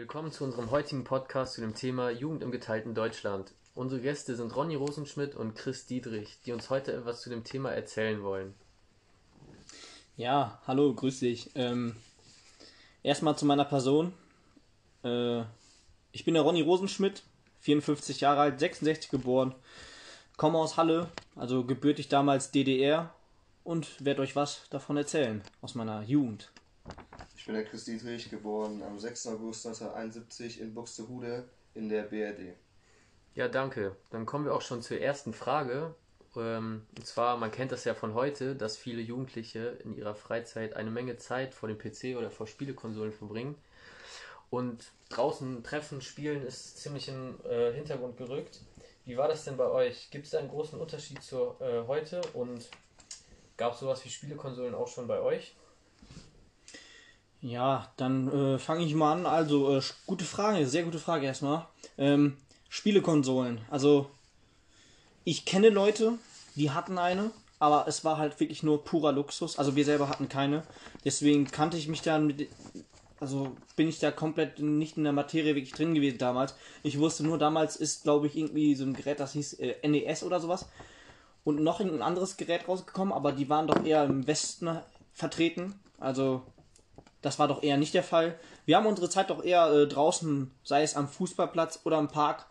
Willkommen zu unserem heutigen Podcast zu dem Thema Jugend im geteilten Deutschland. Unsere Gäste sind Ronny Rosenschmidt und Chris Diedrich, die uns heute etwas zu dem Thema erzählen wollen. Ja, hallo, grüß dich. Ähm, erstmal zu meiner Person. Äh, ich bin der Ronny Rosenschmidt, 54 Jahre alt, 66 geboren, komme aus Halle, also gebürtig damals DDR und werde euch was davon erzählen aus meiner Jugend. Ich bin der Chris Dietrich, geboren am 6. August 1971 in Buxtehude in der BRD. Ja, danke. Dann kommen wir auch schon zur ersten Frage. Ähm, und zwar, man kennt das ja von heute, dass viele Jugendliche in ihrer Freizeit eine Menge Zeit vor dem PC oder vor Spielekonsolen verbringen. Und draußen treffen, spielen ist ziemlich in äh, Hintergrund gerückt. Wie war das denn bei euch? Gibt es da einen großen Unterschied zu äh, heute? Und gab es sowas wie Spielekonsolen auch schon bei euch? Ja, dann äh, fange ich mal an. Also, äh, gute Frage, sehr gute Frage erstmal. Ähm, Spielekonsolen. Also, ich kenne Leute, die hatten eine, aber es war halt wirklich nur purer Luxus. Also, wir selber hatten keine. Deswegen kannte ich mich dann mit. Also, bin ich da komplett nicht in der Materie wirklich drin gewesen damals. Ich wusste nur, damals ist, glaube ich, irgendwie so ein Gerät, das hieß äh, NES oder sowas. Und noch ein anderes Gerät rausgekommen, aber die waren doch eher im Westen vertreten. Also, das war doch eher nicht der Fall. Wir haben unsere Zeit doch eher äh, draußen, sei es am Fußballplatz oder im Park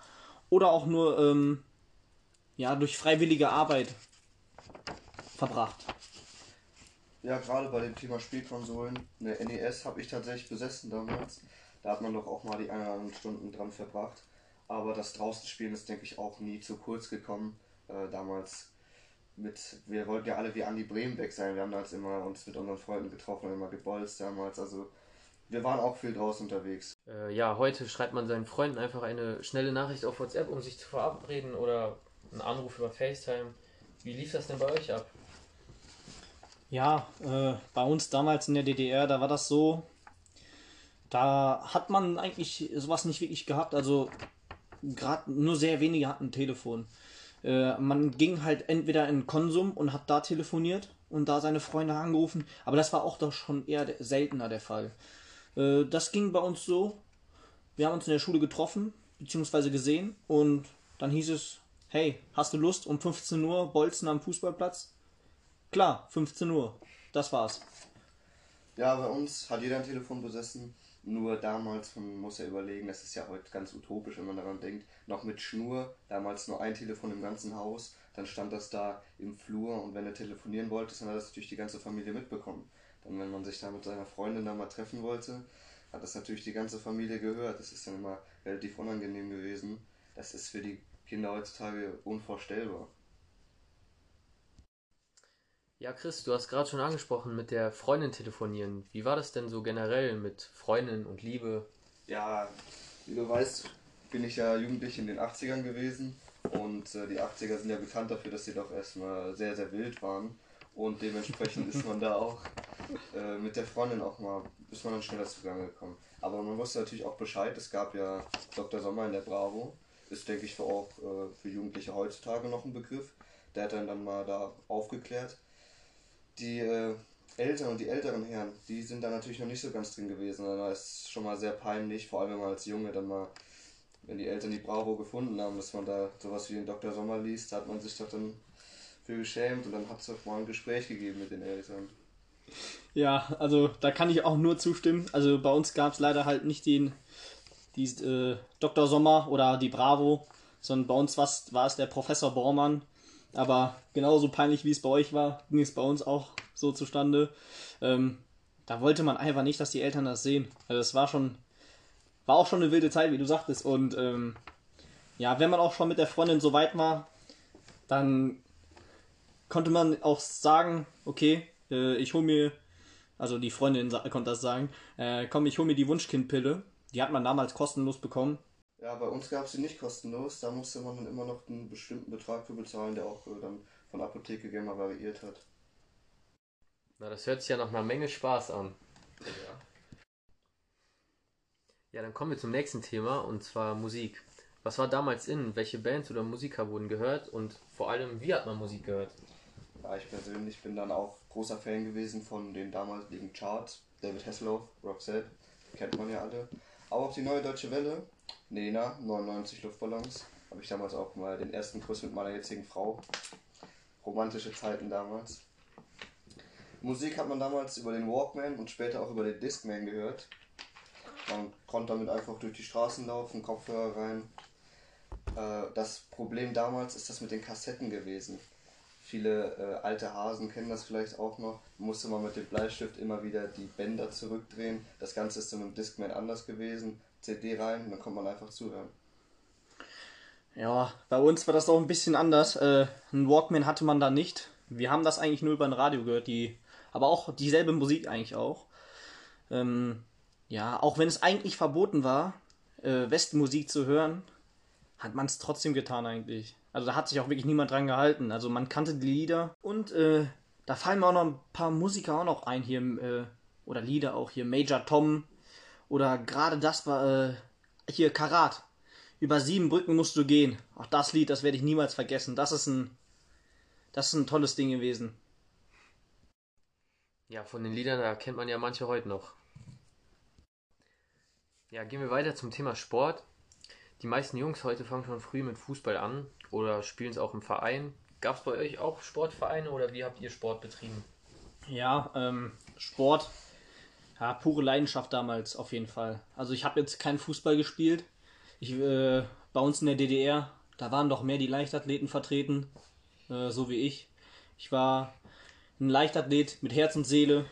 oder auch nur ähm, ja, durch freiwillige Arbeit verbracht. Ja, gerade bei dem Thema Spielkonsolen, eine NES habe ich tatsächlich besessen damals. Da hat man doch auch mal die eineinhalb Stunden dran verbracht. Aber das draußen spielen ist, denke ich, auch nie zu kurz gekommen. Äh, damals mit, wir wollten ja alle wie Andi Bremen weg sein. Wir haben damals immer uns mit unseren Freunden getroffen und immer gebolzt damals. Also wir waren auch viel draußen unterwegs. Äh, ja, heute schreibt man seinen Freunden einfach eine schnelle Nachricht auf WhatsApp, um sich zu verabreden oder einen Anruf über FaceTime. Wie lief das denn bei euch ab? Ja, äh, bei uns damals in der DDR, da war das so, da hat man eigentlich sowas nicht wirklich gehabt. Also gerade nur sehr wenige hatten ein Telefon. Äh, man ging halt entweder in Konsum und hat da telefoniert und da seine Freunde angerufen, aber das war auch doch schon eher seltener der Fall. Äh, das ging bei uns so, wir haben uns in der Schule getroffen, beziehungsweise gesehen und dann hieß es, hey, hast du Lust um 15 Uhr Bolzen am Fußballplatz? Klar, 15 Uhr. Das war's. Ja, bei uns hat jeder ein Telefon besessen. Nur damals, man muss ja überlegen, das ist ja heute ganz utopisch, wenn man daran denkt, noch mit Schnur, damals nur ein Telefon im ganzen Haus, dann stand das da im Flur und wenn du telefonieren wolltest, dann hat das natürlich die ganze Familie mitbekommen. Dann, wenn man sich da mit seiner Freundin da mal treffen wollte, hat das natürlich die ganze Familie gehört. Das ist dann immer relativ unangenehm gewesen. Das ist für die Kinder heutzutage unvorstellbar. Ja, Chris, du hast gerade schon angesprochen mit der Freundin telefonieren. Wie war das denn so generell mit Freundin und Liebe? Ja, wie du weißt, bin ich ja jugendlich in den 80ern gewesen und äh, die 80er sind ja bekannt dafür, dass sie doch erstmal sehr, sehr wild waren und dementsprechend ist man da auch äh, mit der Freundin auch mal, ist man dann schneller zugange gekommen. Aber man wusste natürlich auch Bescheid, es gab ja Dr. Sommer in der Bravo, ist denke ich für auch äh, für Jugendliche heutzutage noch ein Begriff. Der hat dann, dann mal da aufgeklärt die äh, Eltern und die älteren Herren, die sind da natürlich noch nicht so ganz drin gewesen. Da ist schon mal sehr peinlich, vor allem wenn man als Junge dann mal, wenn die Eltern die Bravo gefunden haben, dass man da sowas wie den Dr. Sommer liest, da hat man sich doch dann für geschämt und dann hat es doch mal ein Gespräch gegeben mit den Eltern. Ja, also da kann ich auch nur zustimmen. Also bei uns gab es leider halt nicht den die, äh, Dr. Sommer oder die Bravo, sondern bei uns war es der Professor Bormann, aber genauso peinlich wie es bei euch war, ging es bei uns auch so zustande. Ähm, da wollte man einfach nicht, dass die Eltern das sehen. Also das war schon, war auch schon eine wilde Zeit, wie du sagtest. Und ähm, ja, wenn man auch schon mit der Freundin so weit war, dann konnte man auch sagen, okay, äh, ich hole mir, also die Freundin konnte das sagen, äh, komm, ich hole mir die Wunschkindpille. Die hat man damals kostenlos bekommen. Ja, bei uns gab es sie nicht kostenlos. Da musste man dann immer noch einen bestimmten Betrag für bezahlen, der auch äh, dann von Apotheke gerne variiert hat. Na, das hört sich ja nach einer Menge Spaß an. Ja. ja, dann kommen wir zum nächsten Thema und zwar Musik. Was war damals in? Welche Bands oder Musiker wurden gehört und vor allem, wie hat man Musik gehört? Ja, ich persönlich bin dann auch großer Fan gewesen von den damaligen Charts. David Hasselhoff, Roxette, kennt man ja alle. Aber auch die neue Deutsche Welle, Nena, 99 Luftballons, habe ich damals auch mal den ersten Kuss mit meiner jetzigen Frau. Romantische Zeiten damals. Musik hat man damals über den Walkman und später auch über den Discman gehört. Man konnte damit einfach durch die Straßen laufen, Kopfhörer rein. Äh, das Problem damals ist das mit den Kassetten gewesen. Viele äh, alte Hasen kennen das vielleicht auch noch. Musste man mit dem Bleistift immer wieder die Bänder zurückdrehen. Das Ganze ist dann im Discman anders gewesen. CD rein dann konnte man einfach zuhören. Ja, bei uns war das auch ein bisschen anders. Äh, ein Walkman hatte man da nicht. Wir haben das eigentlich nur über ein Radio gehört, die, aber auch dieselbe Musik eigentlich auch. Ähm, ja, auch wenn es eigentlich verboten war, äh, Westmusik zu hören, hat man es trotzdem getan eigentlich. Also da hat sich auch wirklich niemand dran gehalten. Also man kannte die Lieder und äh, da fallen mir auch noch ein paar Musiker auch noch ein hier äh, oder Lieder auch hier Major Tom oder gerade das war äh, hier Karat. Über sieben Brücken musst du gehen. Auch das Lied, das werde ich niemals vergessen. Das ist ein das ist ein tolles Ding gewesen. Ja, von den Liedern, da kennt man ja manche heute noch. Ja, gehen wir weiter zum Thema Sport. Die meisten Jungs heute fangen schon früh mit Fußball an oder spielen es auch im Verein. Gab es bei euch auch Sportvereine oder wie habt ihr Sport betrieben? Ja, ähm, Sport, ja, pure Leidenschaft damals auf jeden Fall. Also ich habe jetzt keinen Fußball gespielt. Ich, äh, bei uns in der DDR, da waren doch mehr die Leichtathleten vertreten, äh, so wie ich. Ich war ein Leichtathlet mit Herz und Seele.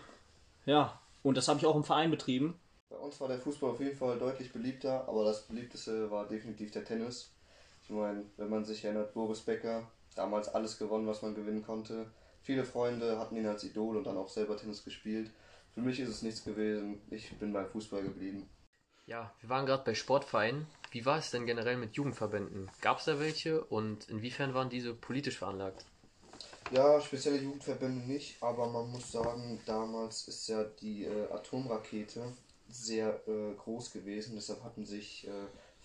Ja, und das habe ich auch im Verein betrieben. Bei uns war der Fußball auf jeden Fall deutlich beliebter, aber das beliebteste war definitiv der Tennis. Ich meine, wenn man sich erinnert, Boris Becker, damals alles gewonnen, was man gewinnen konnte. Viele Freunde hatten ihn als Idol und dann auch selber Tennis gespielt. Für mich ist es nichts gewesen. Ich bin beim Fußball geblieben. Ja, wir waren gerade bei Sportvereinen. Wie war es denn generell mit Jugendverbänden? Gab es da welche und inwiefern waren diese politisch veranlagt? Ja, spezielle Jugendverbände nicht, aber man muss sagen, damals ist ja die äh, Atomrakete sehr äh, groß gewesen. Deshalb hatten sich äh,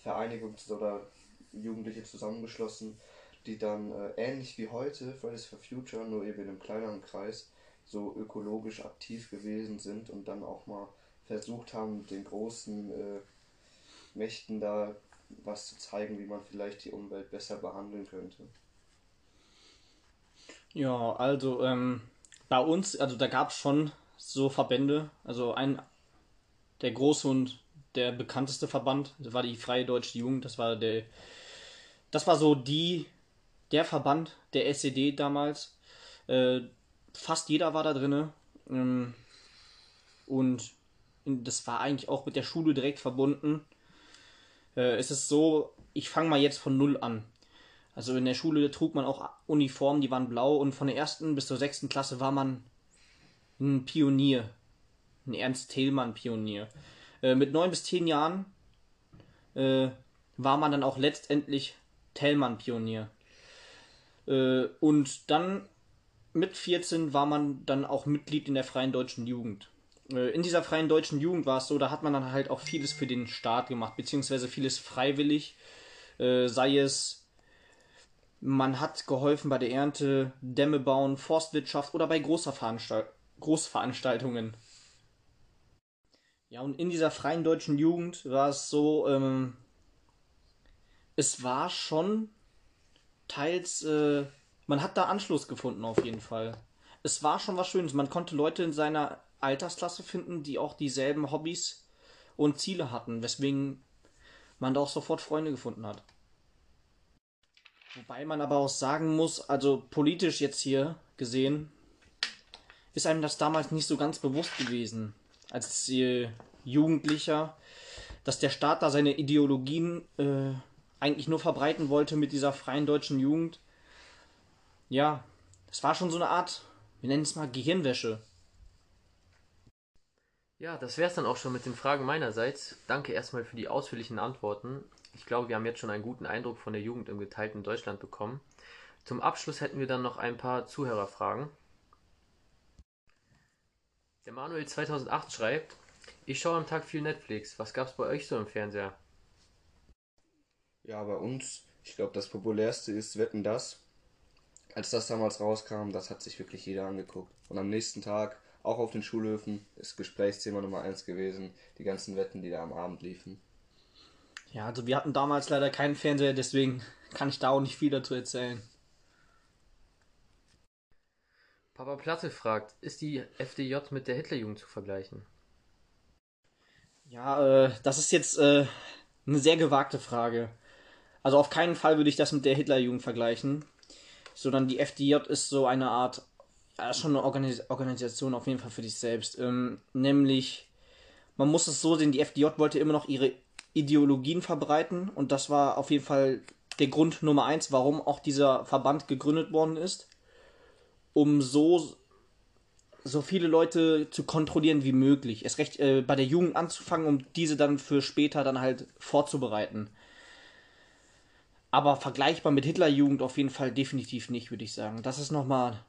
Vereinigungs- oder Jugendliche zusammengeschlossen, die dann äh, ähnlich wie heute Fridays for Future, nur eben in einem kleineren Kreis, so ökologisch aktiv gewesen sind und dann auch mal versucht haben, den großen äh, Mächten da was zu zeigen, wie man vielleicht die Umwelt besser behandeln könnte. Ja, also ähm, bei uns, also da gab es schon so Verbände. Also ein der große und der bekannteste Verband das war die Freie Deutsche Jugend. Das war der, das war so die der Verband der SED damals. Äh, fast jeder war da drinne ähm, und das war eigentlich auch mit der Schule direkt verbunden. Äh, es ist so, ich fange mal jetzt von null an. Also in der Schule trug man auch Uniformen, die waren blau und von der ersten bis zur sechsten Klasse war man ein Pionier. Ein Ernst Thälmann-Pionier. Äh, mit neun bis zehn Jahren äh, war man dann auch letztendlich Thälmann-Pionier. Äh, und dann mit 14 war man dann auch Mitglied in der Freien Deutschen Jugend. Äh, in dieser Freien Deutschen Jugend war es so, da hat man dann halt auch vieles für den Staat gemacht, beziehungsweise vieles freiwillig. Äh, sei es man hat geholfen bei der Ernte, Dämme bauen, Forstwirtschaft oder bei Großveranstalt Großveranstaltungen. Ja, und in dieser freien deutschen Jugend war es so, ähm, es war schon teils, äh, man hat da Anschluss gefunden auf jeden Fall. Es war schon was Schönes. Man konnte Leute in seiner Altersklasse finden, die auch dieselben Hobbys und Ziele hatten, weswegen man da auch sofort Freunde gefunden hat. Wobei man aber auch sagen muss, also politisch jetzt hier gesehen, ist einem das damals nicht so ganz bewusst gewesen, als Jugendlicher, dass der Staat da seine Ideologien äh, eigentlich nur verbreiten wollte mit dieser freien deutschen Jugend. Ja, es war schon so eine Art, wir nennen es mal Gehirnwäsche. Ja, das wäre es dann auch schon mit den Fragen meinerseits. Danke erstmal für die ausführlichen Antworten. Ich glaube, wir haben jetzt schon einen guten Eindruck von der Jugend im geteilten Deutschland bekommen. Zum Abschluss hätten wir dann noch ein paar Zuhörerfragen. Der Manuel 2008 schreibt, ich schaue am Tag viel Netflix. Was gab es bei euch so im Fernseher? Ja, bei uns, ich glaube, das populärste ist Wetten das. Als das damals rauskam, das hat sich wirklich jeder angeguckt. Und am nächsten Tag auch auf den Schulhöfen ist Gesprächsthema Nummer eins gewesen. Die ganzen Wetten, die da am Abend liefen. Ja, also wir hatten damals leider keinen Fernseher, deswegen kann ich da auch nicht viel dazu erzählen. Papa Platte fragt, ist die FDJ mit der Hitlerjugend zu vergleichen? Ja, äh, das ist jetzt äh, eine sehr gewagte Frage. Also auf keinen Fall würde ich das mit der Hitlerjugend vergleichen, sondern die FDJ ist so eine Art, ja, schon eine Organis Organisation auf jeden Fall für dich selbst. Ähm, nämlich, man muss es so sehen, die FDJ wollte immer noch ihre Ideologien verbreiten und das war auf jeden Fall der Grund Nummer eins, warum auch dieser Verband gegründet worden ist, um so so viele Leute zu kontrollieren wie möglich. Es recht äh, bei der Jugend anzufangen, um diese dann für später dann halt vorzubereiten. Aber vergleichbar mit Hitlerjugend auf jeden Fall definitiv nicht, würde ich sagen. Das ist nochmal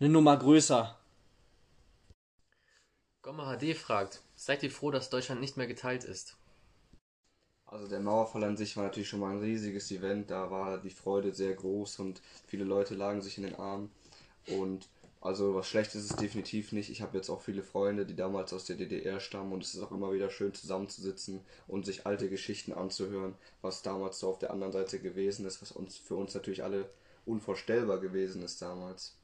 eine Nummer größer. Gomma HD fragt, seid ihr froh, dass Deutschland nicht mehr geteilt ist? Also der Mauerfall an sich war natürlich schon mal ein riesiges Event, da war die Freude sehr groß und viele Leute lagen sich in den Armen. Und also was Schlechtes ist es definitiv nicht. Ich habe jetzt auch viele Freunde, die damals aus der DDR stammen und es ist auch immer wieder schön zusammenzusitzen und sich alte Geschichten anzuhören, was damals so auf der anderen Seite gewesen ist, was uns für uns natürlich alle unvorstellbar gewesen ist damals.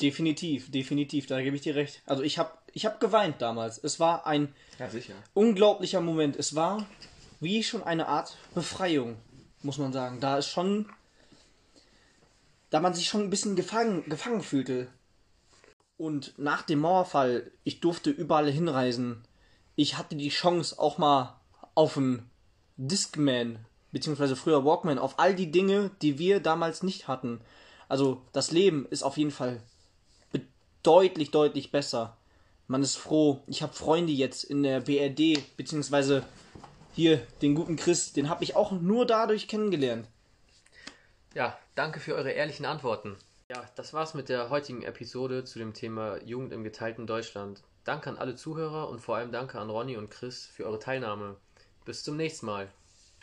Definitiv, definitiv, da gebe ich dir recht. Also ich habe ich hab geweint damals. Es war ein Ja, unglaublicher Moment. Es war wie schon eine Art Befreiung, muss man sagen. Da ist schon, da man sich schon ein bisschen gefangen, gefangen fühlte. Und nach dem Mauerfall, ich durfte überall hinreisen. Ich hatte die Chance auch mal auf einen Discman, beziehungsweise früher Walkman, auf all die Dinge, die wir damals nicht hatten. Also das Leben ist auf jeden Fall deutlich, deutlich besser. Man ist froh. Ich habe Freunde jetzt in der BRD, beziehungsweise hier den guten Chris, den habe ich auch nur dadurch kennengelernt. Ja, danke für eure ehrlichen Antworten. Ja, das war's mit der heutigen Episode zu dem Thema Jugend im geteilten Deutschland. Danke an alle Zuhörer und vor allem danke an Ronny und Chris für eure Teilnahme. Bis zum nächsten Mal.